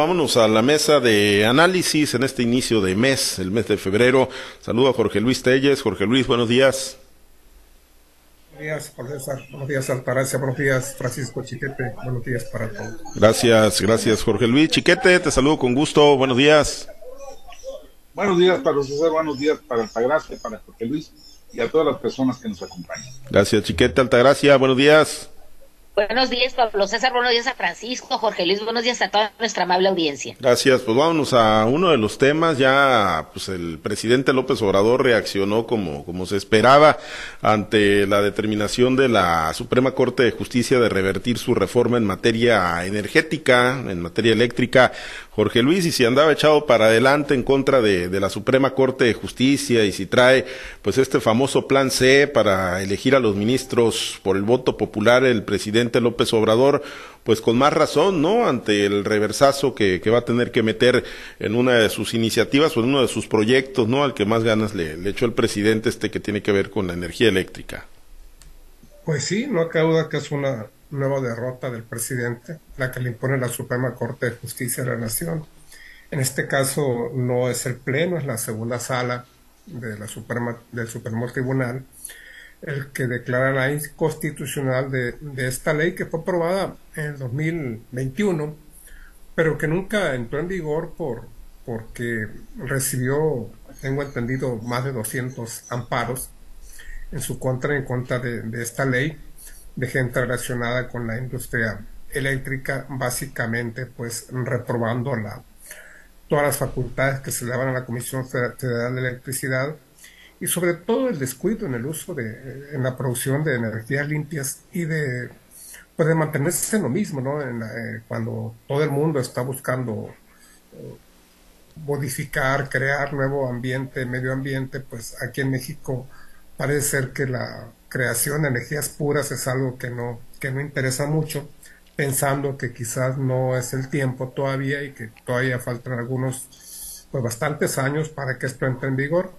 Vámonos a la mesa de análisis en este inicio de mes, el mes de febrero. Saludo a Jorge Luis Telles. Jorge Luis, buenos días. Buenos días, Jorge Buenos días, Altagracia. Buenos días, Francisco Chiquete. Buenos días para todos. Gracias, gracias, Jorge Luis. Chiquete, te saludo con gusto. Buenos días. Buenos días para César, buenos días para Altagracia, para Jorge Luis y a todas las personas que nos acompañan. Gracias, Chiquete, Altagracia. Buenos días. Buenos días, Pablo César. Buenos días a Francisco, Jorge Luis. Buenos días a toda nuestra amable audiencia. Gracias. Pues vámonos a uno de los temas. Ya, pues el presidente López Obrador reaccionó como, como se esperaba ante la determinación de la Suprema Corte de Justicia de revertir su reforma en materia energética, en materia eléctrica. Jorge Luis, y si andaba echado para adelante en contra de, de la Suprema Corte de Justicia y si trae, pues este famoso plan C para elegir a los ministros por el voto popular, el presidente López Obrador, pues con más razón, ¿no? Ante el reversazo que, va a tener que meter en una de sus iniciativas o en uno de sus proyectos, ¿no? Al que más ganas le, echó el presidente este que tiene que ver con la energía eléctrica. Pues sí, no que es una nueva derrota del presidente, la que le impone la Suprema Corte de Justicia de la Nación. En este caso no es el Pleno, es la segunda sala de la Suprema, del Supremo Tribunal, el que declara la inconstitucional de, esta ley que fue aprobada en el 2021, pero que nunca entró en vigor por, porque recibió, tengo entendido, más de 200 amparos en su contra en contra de, esta ley de gente relacionada con la industria eléctrica, básicamente pues reprobando la, todas las facultades que se le daban a la Comisión Federal de Electricidad y sobre todo el descuido en el uso de, en la producción de energías limpias y de, pues mantenerse en lo mismo, ¿no? Eh, cuando todo el mundo está buscando eh, modificar, crear nuevo ambiente, medio ambiente, pues aquí en México parece ser que la creación de energías puras es algo que no, que no interesa mucho, pensando que quizás no es el tiempo todavía y que todavía faltan algunos, pues bastantes años para que esto entre en vigor.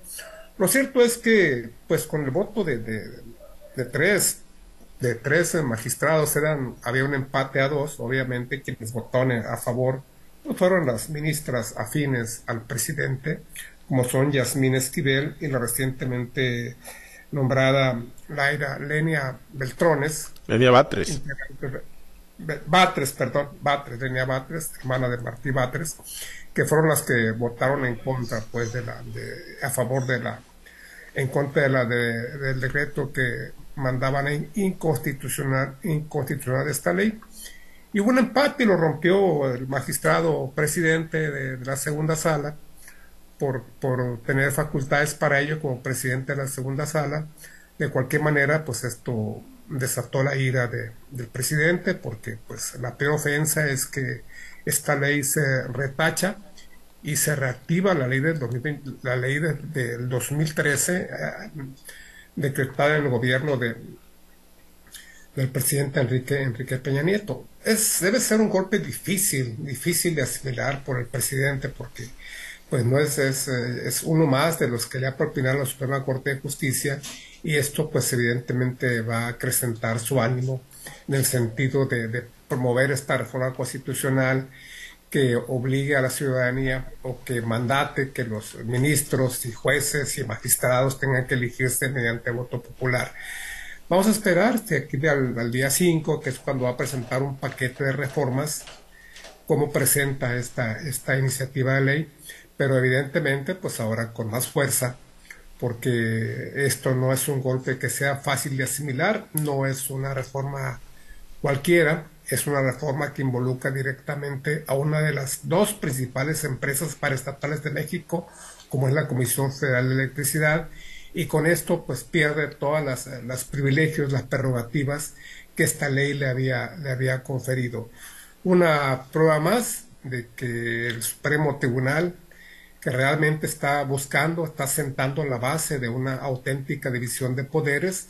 Lo cierto es que, pues con el voto de, de, tres, de tres magistrados, eran, había un empate a dos, obviamente quienes votaron a favor pues, fueron las ministras afines al presidente, como son Yasmín Esquivel y la recientemente nombrada Laira Lenia Beltrones. Lenia Batres. Batres, perdón, Batres, Lenia Batres, hermana de Martí Batres, que fueron las que votaron en contra, pues, de la, de, a favor de la en contra de la del decreto que mandaban inconstitucional, inconstitucional esta ley. Y hubo un empate y lo rompió el magistrado presidente de, la segunda sala por, por, tener facultades para ello como presidente de la segunda sala. De cualquier manera, pues esto desató la ira de, del presidente porque pues la peor ofensa es que esta ley se retacha y se reactiva la ley del, la ley del 2013 eh, decretada en el gobierno de, del presidente Enrique, Enrique Peña Nieto. Es, debe ser un golpe difícil, difícil de asimilar por el presidente porque pues no es, es, es uno más de los que le ha propinado la Suprema Corte de Justicia y esto pues evidentemente va a acrecentar su ánimo en el sentido de, de promover esta reforma constitucional que obligue a la ciudadanía o que mandate que los ministros y jueces y magistrados tengan que elegirse mediante voto popular. Vamos a esperar de aquí al, día 5, que es cuando va a presentar un paquete de reformas, cómo presenta esta, esta iniciativa de ley, pero evidentemente pues ahora con más fuerza, porque esto no es un golpe que sea fácil de asimilar, no es una reforma cualquiera, es una reforma que involucra directamente a una de las dos principales empresas paraestatales de México, como es la Comisión Federal de Electricidad, y con esto pues pierde todas las, las privilegios, las prerrogativas que esta ley le había, le había conferido. Una prueba más de que el Supremo Tribunal, que realmente está buscando, está sentando la base de una auténtica división de poderes,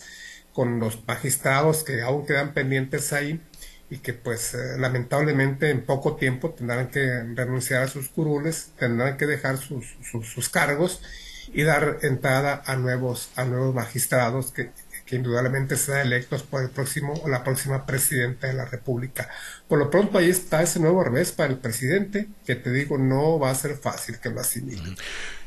con los magistrados que aún quedan pendientes ahí, y que pues eh, lamentablemente en poco tiempo tendrán que renunciar a sus curules, tendrán que dejar sus, sus, cargos y dar entrada a nuevos, a nuevos magistrados que, que indudablemente será electos por el próximo o la próxima presidenta de la República. Por lo pronto ahí está ese nuevo revés para el presidente, que te digo, no va a ser fácil que lo asimile.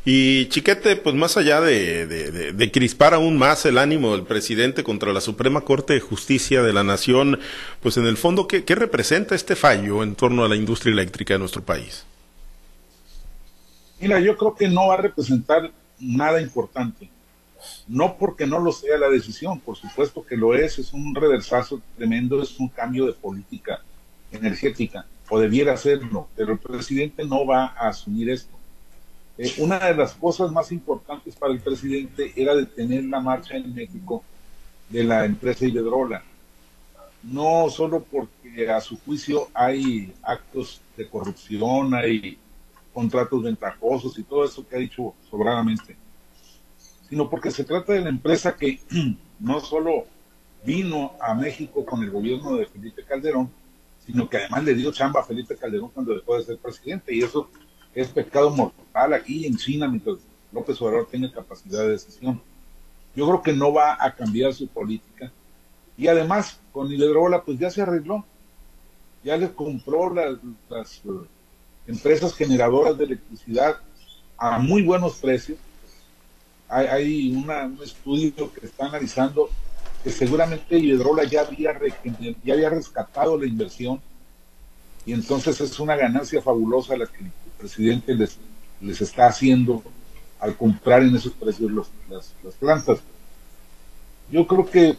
Y Chiquete, pues más allá de, de, crispar aún más el ánimo del presidente contra la Suprema Corte de Justicia de la Nación, pues en el fondo, ¿qué, qué representa este fallo en torno a la industria eléctrica de nuestro país? Mira, yo creo que no va a representar nada importante. No porque no lo sea la decisión, por supuesto que lo es, es un reversazo tremendo, es un cambio de política energética, o debiera serlo, pero el presidente no va a asumir esto. Eh, una de las cosas más importantes para el presidente era detener la marcha en México de la empresa Iberdrola. No solo porque a su juicio hay actos de corrupción, hay contratos ventajosos y todo eso que ha dicho sobradamente, sino porque se trata de la empresa que no solo vino a México con el gobierno de Felipe Calderón, sino que además le dio chamba a Felipe Calderón cuando dejó de ser presidente, y eso es pecado mortal aquí en China mientras López Obrador tenga capacidad de decisión. Yo creo que no va a cambiar su política. Y además, con Iberdrola, pues ya se arregló. Ya le compró las, las empresas generadoras de electricidad a muy buenos precios. Hay, un estudio que está analizando que seguramente Iberdrola ya había, ya había rescatado la inversión y entonces es una ganancia fabulosa la que el presidente les, les está haciendo al comprar en esos precios las, las plantas. Yo creo que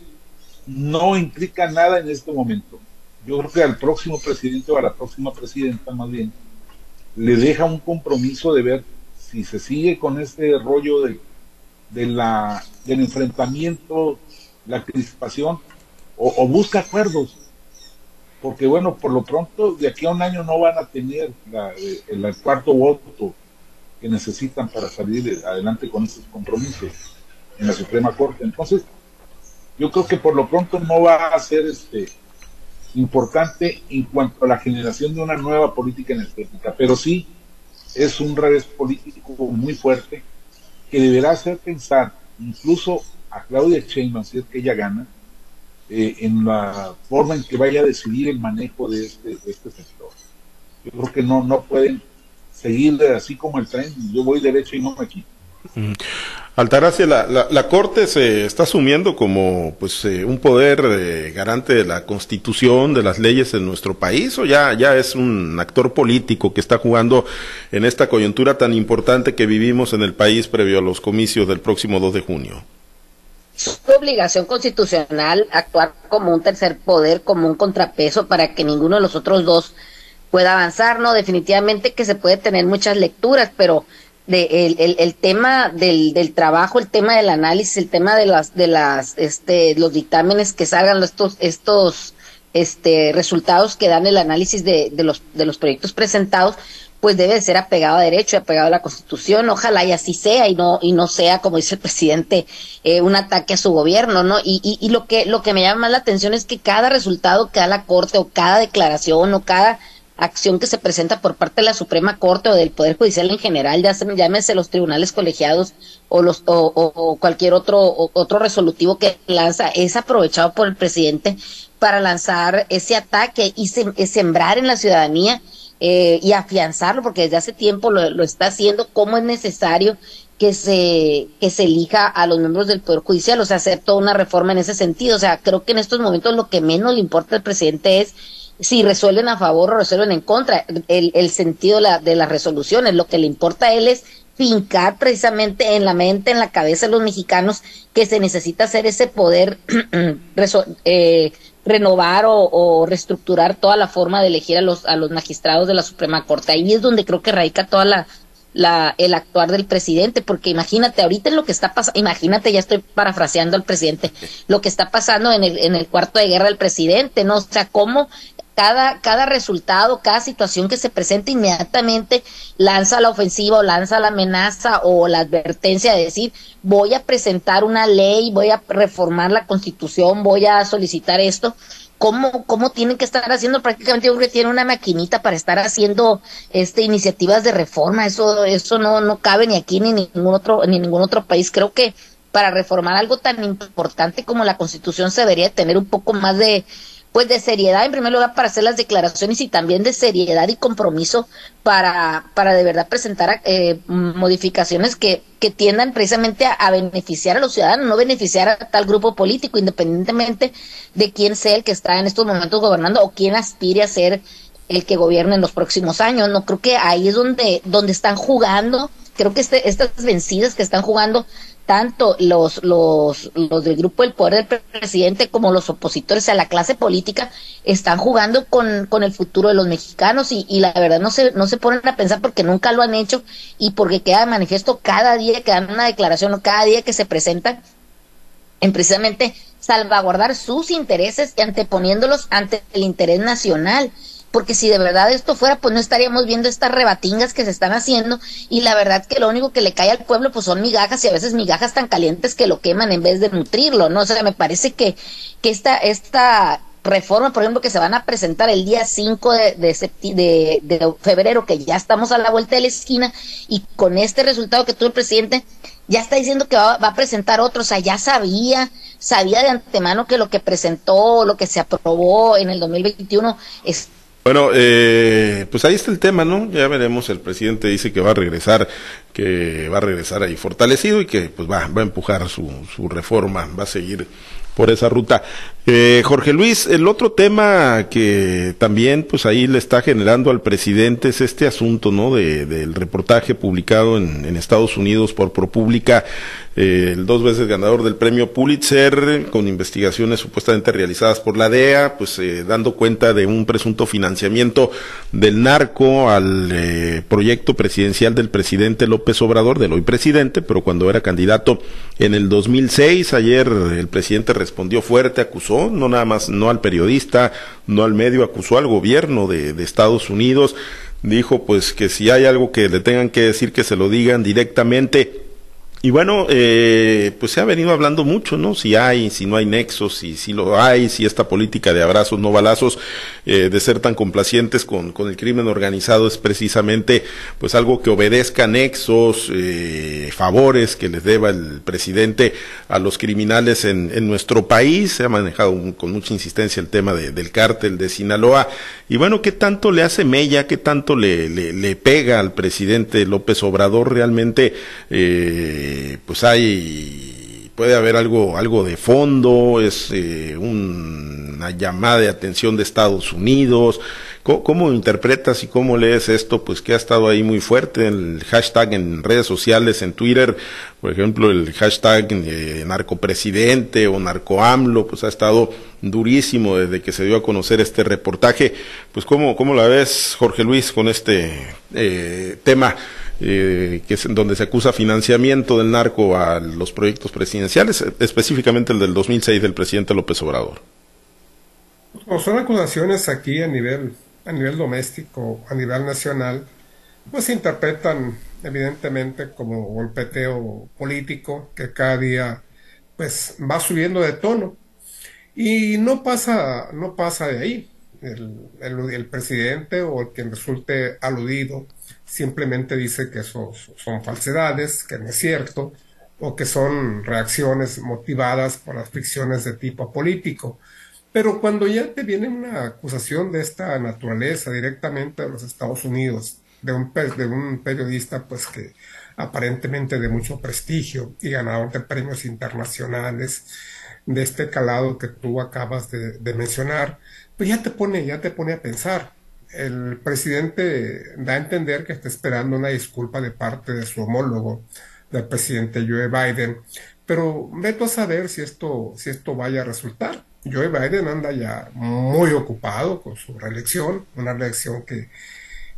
no implica nada en este momento. Yo creo que al próximo presidente o a la próxima presidenta más bien le deja un compromiso de ver si se sigue con este rollo de, de la, del enfrentamiento, la crispación, o, busca acuerdos. Porque bueno, por lo pronto, de aquí a un año no van a tener eh, el, cuarto voto que necesitan para salir adelante con esos compromisos en la Suprema Corte. Entonces, yo creo que por lo pronto no va a ser este importante en cuanto a la generación de una nueva política energética, pero sí es un revés político muy fuerte que deberá hacer pensar incluso a Claudia Sheinbaum, si es que ella gana, eh, en la forma en que vaya a decidir el manejo de este, este sector. Yo creo que no, no pueden seguir así como el tren, yo voy derecho y no me quito. Altagracia, la, la, Corte se está asumiendo como pues eh, un poder eh, garante de la Constitución, de las leyes en nuestro país, o ya, ya es un actor político que está jugando en esta coyuntura tan importante que vivimos en el país previo a los comicios del próximo 2 de junio. Es obligación constitucional actuar como un tercer poder, como un contrapeso para que ninguno de los otros dos pueda avanzar, ¿no? Definitivamente que se puede tener muchas lecturas, pero de el, el, tema del, del, trabajo, el tema del análisis, el tema de las de las este los dictámenes que salgan estos estos este resultados que dan el análisis de, de los de los proyectos presentados, pues debe ser apegado a derecho, apegado a la Constitución, ojalá y así sea y no y no sea como dice el presidente eh, un ataque a su gobierno, ¿no? Y, y, y lo que lo que me llama más la atención es que cada resultado que da la Corte o cada declaración o cada acción que se presenta por parte de la Suprema Corte o del Poder Judicial en general, ya se, llámese los tribunales colegiados o los o, cualquier otro otro resolutivo que lanza, es aprovechado por el presidente para lanzar ese ataque y sembrar en la ciudadanía eh, y afianzarlo, porque desde hace tiempo lo, lo está haciendo, cómo es necesario que se, que se elija a los miembros del Poder Judicial, o sea, hacer toda una reforma en ese sentido. O sea, creo que en estos momentos lo que menos le importa al presidente es si resuelven a favor o resuelven en contra. El, el sentido de, la, de las resoluciones, lo que le importa a él es fincar precisamente en la mente, en la cabeza de los mexicanos que se necesita hacer ese poder eh, renovar o, reestructurar toda la forma de elegir a los, a los magistrados de la Suprema Corte. Ahí es donde creo que radica toda la, la, el actuar del presidente, porque imagínate, ahorita en lo que está pasando, imagínate, ya estoy parafraseando al presidente, lo que está pasando en el, en el cuarto de guerra del presidente, ¿no? O sea, cómo cada, cada resultado, cada situación que se presenta inmediatamente lanza la ofensiva o lanza la amenaza o la advertencia de decir voy a presentar una ley, voy a reformar la constitución, voy a solicitar esto. ¿Cómo, cómo tienen que estar haciendo? Prácticamente yo que tiene una maquinita para estar haciendo este iniciativas de reforma. Eso, eso no, no cabe ni aquí ni en ningún otro, ni en ningún otro país. Creo que para reformar algo tan importante como la Constitución se debería tener un poco más de pues de seriedad en primer lugar para hacer las declaraciones y también de seriedad y compromiso para, para de verdad presentar eh, modificaciones que, que tiendan precisamente a, beneficiar a los ciudadanos, no beneficiar a tal grupo político, independientemente de quién sea el que está en estos momentos gobernando o quién aspire a ser el que gobierne en los próximos años. No creo que ahí es donde, donde están jugando, creo que este, estas vencidas que están jugando tanto los, los, los del grupo del poder del presidente como los opositores a la clase política están jugando con, con el futuro de los mexicanos y, y, la verdad no se, no se ponen a pensar porque nunca lo han hecho y porque queda de manifiesto cada día que dan una declaración o cada día que se presentan en precisamente salvaguardar sus intereses y anteponiéndolos ante el interés nacional porque si de verdad esto fuera, pues no estaríamos viendo estas rebatingas que se están haciendo y la verdad que lo único que le cae al pueblo pues son migajas y a veces migajas tan calientes que lo queman en vez de nutrirlo, ¿no? O sea, me parece que, que esta, esta reforma, por ejemplo, que se van a presentar el día 5 de, de, febrero, que ya estamos a la vuelta de la esquina, y con este resultado que tuvo el presidente, ya está diciendo que va, va, a presentar otro, o sea, ya sabía, sabía de antemano que lo que presentó, lo que se aprobó en el 2021 es bueno, eh, pues ahí está el tema, ¿no? Ya veremos, el presidente dice que va a regresar, que va a regresar ahí fortalecido y que pues va, va a empujar su, su reforma, va a seguir por esa ruta. Eh, Jorge Luis, el otro tema que también pues ahí le está generando al presidente es este asunto, ¿no? De, del reportaje publicado en, Estados Unidos por ProPublica, eh, el dos veces ganador del premio Pulitzer, con investigaciones supuestamente realizadas por la DEA, pues eh, dando cuenta de un presunto financiamiento del narco al eh, proyecto presidencial del presidente López Obrador, del hoy presidente, pero cuando era candidato en el 2006, ayer el presidente respondió fuerte, acusó no nada más, no al periodista, no al medio, acusó al gobierno de, Estados Unidos, dijo pues que si hay algo que le tengan que decir que se lo digan directamente y bueno, eh, pues se ha venido hablando mucho, ¿no? Si hay, si no hay nexos, si, si lo hay, si esta política de abrazos, no balazos, eh, de ser tan complacientes con, con el crimen organizado es precisamente pues algo que obedezca nexos, eh, favores que les deba el presidente a los criminales en, en nuestro país. Se ha manejado con mucha insistencia el tema de, del cártel de Sinaloa. Y bueno, ¿qué tanto le hace mella, qué tanto le, le, le pega al presidente López Obrador realmente? Eh, pues hay puede haber algo algo de fondo es eh, una llamada de atención de Estados Unidos ¿Cómo, interpretas y cómo lees esto? Pues que ha estado ahí muy fuerte el hashtag en redes sociales, en Twitter, por ejemplo, el hashtag eh, narcopresidente o narcoamlo, pues ha estado durísimo desde que se dio a conocer este reportaje. Pues cómo, cómo la ves, Jorge Luis, con este eh, tema? Eh, que es donde se acusa financiamiento del narco a los proyectos presidenciales, específicamente el del 2006 del presidente López Obrador. son acusaciones aquí a nivel, a nivel doméstico, a nivel nacional, pues se interpretan evidentemente como golpeteo político que cada día pues va subiendo de tono. Y no pasa no pasa de ahí el, presidente o el quien resulte aludido simplemente dice que eso son falsedades, que no es cierto, o que son reacciones motivadas por las ficciones de tipo político. Pero cuando ya te viene una acusación de esta naturaleza directamente de los Estados Unidos, de un, de un periodista pues que aparentemente de mucho prestigio y ganador de premios internacionales, de este calado que tú acabas de mencionar, pues ya te pone, ya te pone a pensar el presidente da a entender que está esperando una disculpa de parte de su homólogo, del presidente Joe Biden, pero veto a saber si esto, si esto vaya a resultar. Joe Biden anda ya muy ocupado con su reelección, una reelección que,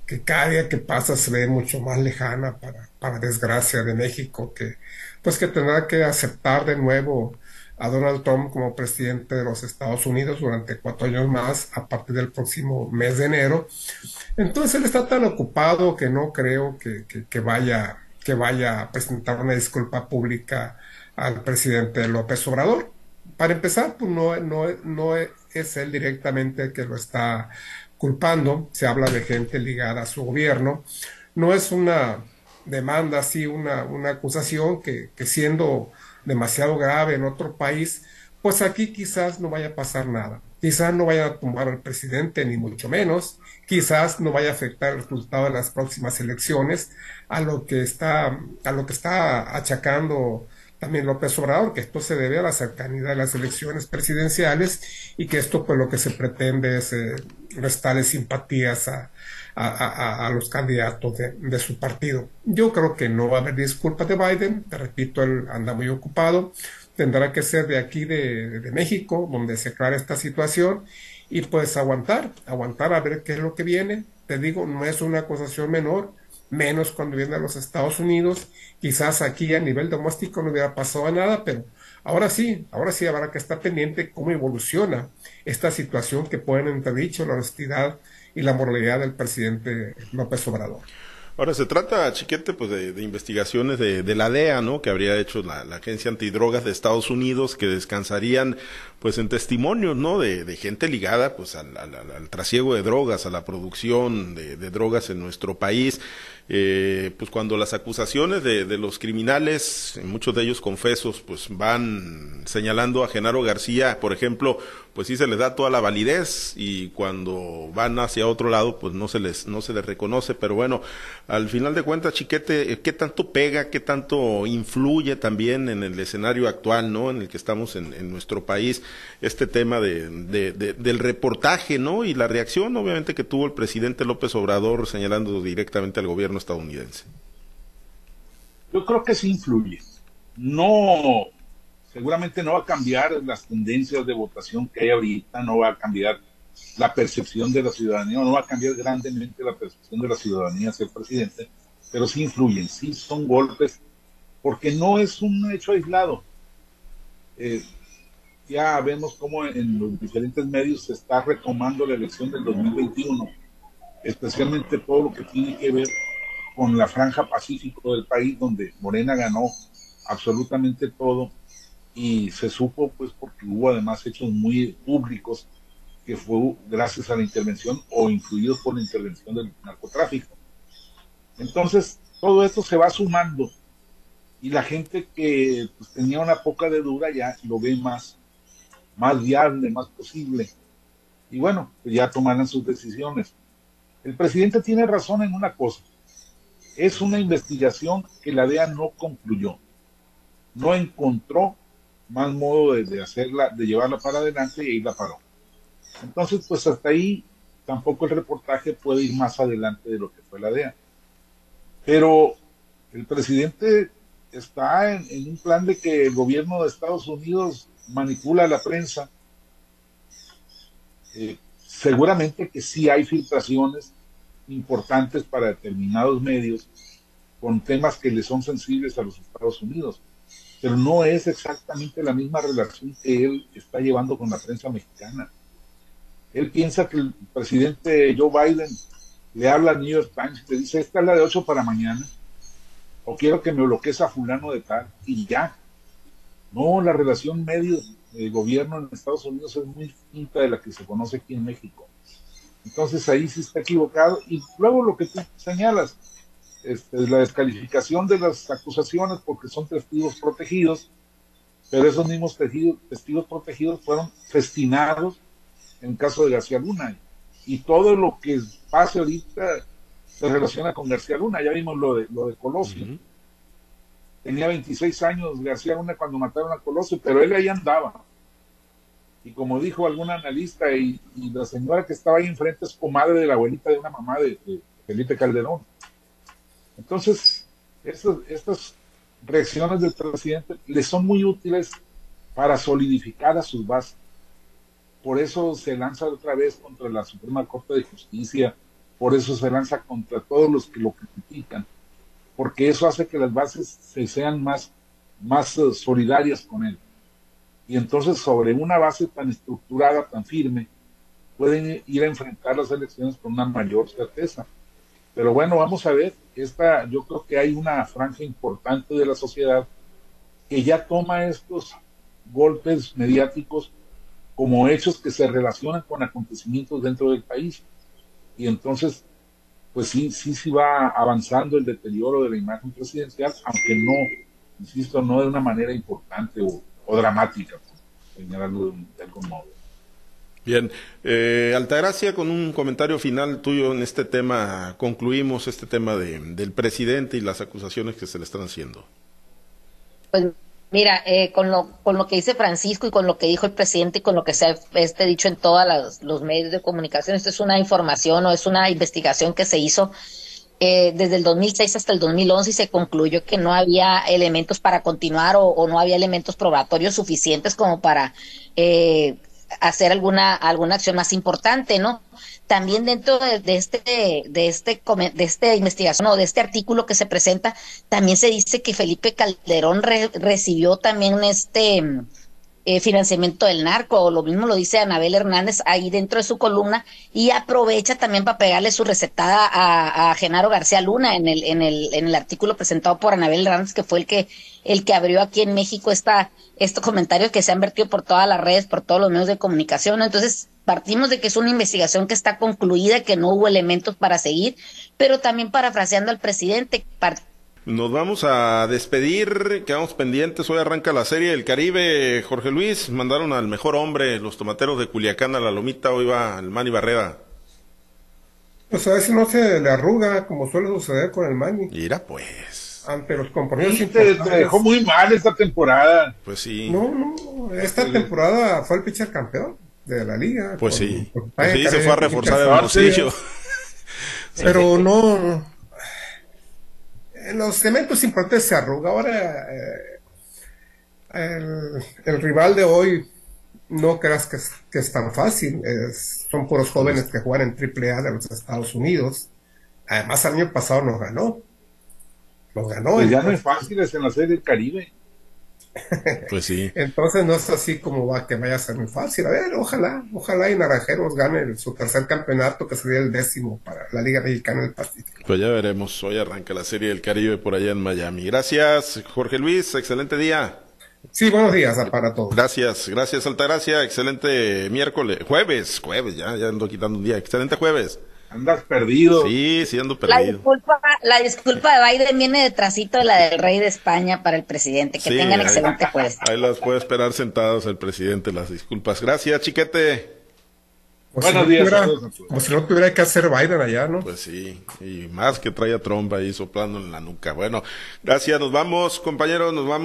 que cada día que pasa se ve mucho más lejana para, para desgracia de México, que pues que tendrá que aceptar de nuevo a Donald Trump como presidente de los Estados Unidos durante cuatro años más a partir del próximo mes de enero. Entonces él está tan ocupado que no creo que, que, vaya, que vaya a presentar una disculpa pública al presidente López Obrador. Para empezar, pues no, no, no es él directamente que lo está culpando, se habla de gente ligada a su gobierno, no es una demanda así, una, una acusación que, que siendo demasiado grave en otro país, pues aquí quizás no vaya a pasar nada. Quizás no vaya a tumbar al presidente, ni mucho menos. Quizás no vaya a afectar el resultado de las próximas elecciones, a lo que está, a lo que está achacando también López Obrador, que esto se debe a la cercanía de las elecciones presidenciales y que esto pues lo que se pretende es eh, restarle simpatías a, a, a, los candidatos de, de, su partido. Yo creo que no va a haber disculpas de Biden, te repito, él anda muy ocupado, tendrá que ser de aquí de, de México, donde se aclara esta situación, y pues aguantar, aguantar a ver qué es lo que viene. Te digo, no es una acusación menor, menos cuando viene a los Estados Unidos. Quizás aquí a nivel doméstico no hubiera pasado nada, pero ahora sí, ahora sí habrá que estar pendiente cómo evoluciona esta situación que pueden entredicho la honestidad y la moralidad del presidente López Obrador. Ahora se trata, Chiquete, pues de, investigaciones de, de, la DEA, ¿no? Que habría hecho la, Agencia Antidrogas de Estados Unidos, que descansarían, pues, en testimonios, ¿no? De, gente ligada, pues, al, al, trasiego de drogas, a la producción de, drogas en nuestro país. Eh, pues cuando las acusaciones de, de, los criminales, muchos de ellos confesos, pues van señalando a Genaro García, por ejemplo, pues sí se les da toda la validez y cuando van hacia otro lado, pues no se les, no se les reconoce, pero bueno, al final de cuentas, Chiquete, ¿qué tanto pega, qué tanto influye también en el escenario actual, ¿no? En el que estamos en, en nuestro país, este tema de, de, del reportaje, ¿no? Y la reacción, obviamente, que tuvo el presidente López Obrador señalando directamente al gobierno estadounidense? Yo creo que sí influye. No, seguramente no va a cambiar las tendencias de votación que hay ahorita, no va a cambiar la percepción de la ciudadanía, no va a cambiar grandemente la percepción de la ciudadanía hacia el presidente, pero sí influyen, sí son golpes, porque no es un hecho aislado. Eh, ya vemos cómo en los diferentes medios se está retomando la elección del 2021, especialmente todo lo que tiene que ver con la franja pacífico del país, donde Morena ganó absolutamente todo y se supo pues porque hubo además hechos muy públicos que fue gracias a la intervención o influidos por la intervención del narcotráfico. Entonces, todo esto se va sumando y la gente que pues, tenía una poca de duda ya lo ve más, más viable, más posible. Y bueno, pues ya tomarán sus decisiones. El presidente tiene razón en una cosa es una investigación que la DEA no concluyó. No encontró más modo de, hacerla, de llevarla para adelante y ahí la paró. Entonces, pues hasta ahí tampoco el reportaje puede ir más adelante de lo que fue la DEA. Pero el presidente está en, un plan de que el gobierno de Estados Unidos manipula la prensa. Eh, seguramente que sí hay filtraciones importantes para determinados medios con temas que le son sensibles a los Estados Unidos. Pero no es exactamente la misma relación que él está llevando con la prensa mexicana. Él piensa que el presidente Joe Biden le habla al New York Times le dice, esta es la de 8 para mañana, o quiero que me bloquees a fulano de tal, y ya. No, la relación medio-gobierno en Estados Unidos es muy distinta de la que se conoce aquí en México. Entonces ahí sí está equivocado. Y luego lo que tú señalas, este, la descalificación de las acusaciones porque son testigos protegidos, pero esos mismos testigos, testigos protegidos fueron festinados en el caso de García Luna. Y todo lo que pasa ahorita se relaciona con García Luna. Ya vimos lo de, lo de Colosio. Tenía 26 años García Luna cuando mataron a Colosio, pero él ahí andaba y como dijo algún analista, y, la señora que estaba ahí enfrente es comadre de la abuelita de una mamá de, Felipe Calderón. Entonces, estas reacciones del presidente le son muy útiles para solidificar a sus bases. Por eso se lanza otra vez contra la Suprema Corte de Justicia, por eso se lanza contra todos los que lo critican, porque eso hace que las bases se sean más, más eh, solidarias con él y entonces sobre una base tan estructurada, tan firme, pueden ir a enfrentar las elecciones con una mayor certeza. Pero bueno, vamos a ver, esta, yo creo que hay una franja importante de la sociedad que ya toma estos golpes mediáticos como hechos que se relacionan con acontecimientos dentro del país. Y entonces, pues sí, sí, sí va avanzando el deterioro de la imagen presidencial, aunque no insisto, no de una manera importante o, dramática, señalarlo de, algún modo. Bien, eh, Altagracia, con un comentario final tuyo en este tema, concluimos este tema de, del presidente y las acusaciones que se le están haciendo. Pues mira, eh, con, lo, con lo que dice Francisco y con lo que dijo el presidente y con lo que se ha este, dicho en todos los medios de comunicación, esto es una información o es una investigación que se hizo eh, desde el 2006 hasta el 2011 y se concluyó que no había elementos para continuar o, no había elementos probatorios suficientes como para eh, hacer alguna alguna acción más importante, ¿no? También dentro de, este de este de esta investigación o de este artículo que se presenta, también se dice que Felipe Calderón recibió también este eh, financiamiento del narco, o lo mismo lo dice Anabel Hernández ahí dentro de su columna, y aprovecha también para pegarle su recetada a, Genaro García Luna en el, en, el, en el artículo presentado por Anabel Hernández, que fue el que, el que abrió aquí en México esta, estos comentarios que se han vertido por todas las redes, por todos los medios de comunicación. Entonces, partimos de que es una investigación que está concluida, que no hubo elementos para seguir, pero también parafraseando al presidente, nos vamos a despedir, quedamos pendientes, hoy arranca la serie del Caribe, Jorge Luis, mandaron al mejor hombre, los tomateros de Culiacán a la Lomita, hoy va el Mani Barrera. Pues a si no se le arruga, como suele suceder con el Mani. Mira pues. Ante los compromisos te, dejó muy mal esta temporada. Pues sí. No, no, esta temporada fue el pitcher campeón de la liga. Pues sí. Pues sí, se fue a reforzar el bolsillo. Pero no los cementos importantes se arruga. Ahora, eh, el, rival de hoy, no creas que es, que es tan fácil. son puros jóvenes que juegan en AAA de los Estados Unidos. Además, el año pasado nos ganó. Nos ganó. Pues ya no es fácil, es en la serie del Caribe. Pues sí. Entonces no es así como va que vaya a ser muy fácil. A ver, ojalá, ojalá y Naranjeros gane su tercer campeonato, que sería el décimo para la Liga Mexicana del Pacífico. Pues ya veremos. Hoy arranca la Serie del Caribe por allá en Miami. Gracias, Jorge Luis. Excelente día. Sí, buenos días para todos. Gracias, gracias Altagracia. Excelente miércoles, jueves, jueves, ya, ya ando quitando un día. Excelente jueves. Andas perdido. Sí, sí ando perdido. La disculpa, la disculpa de Biden viene detrásito de la del rey de España para el presidente. Que tengan excelente jueves. Ahí las puede esperar sentados el presidente, las disculpas. Gracias, chiquete. Buenos días. como si no tuviera que hacer Biden allá, ¿no? Pues sí, y más que trae a Trump ahí soplando en la nuca. Bueno, gracias, nos vamos, compañeros, nos vamos.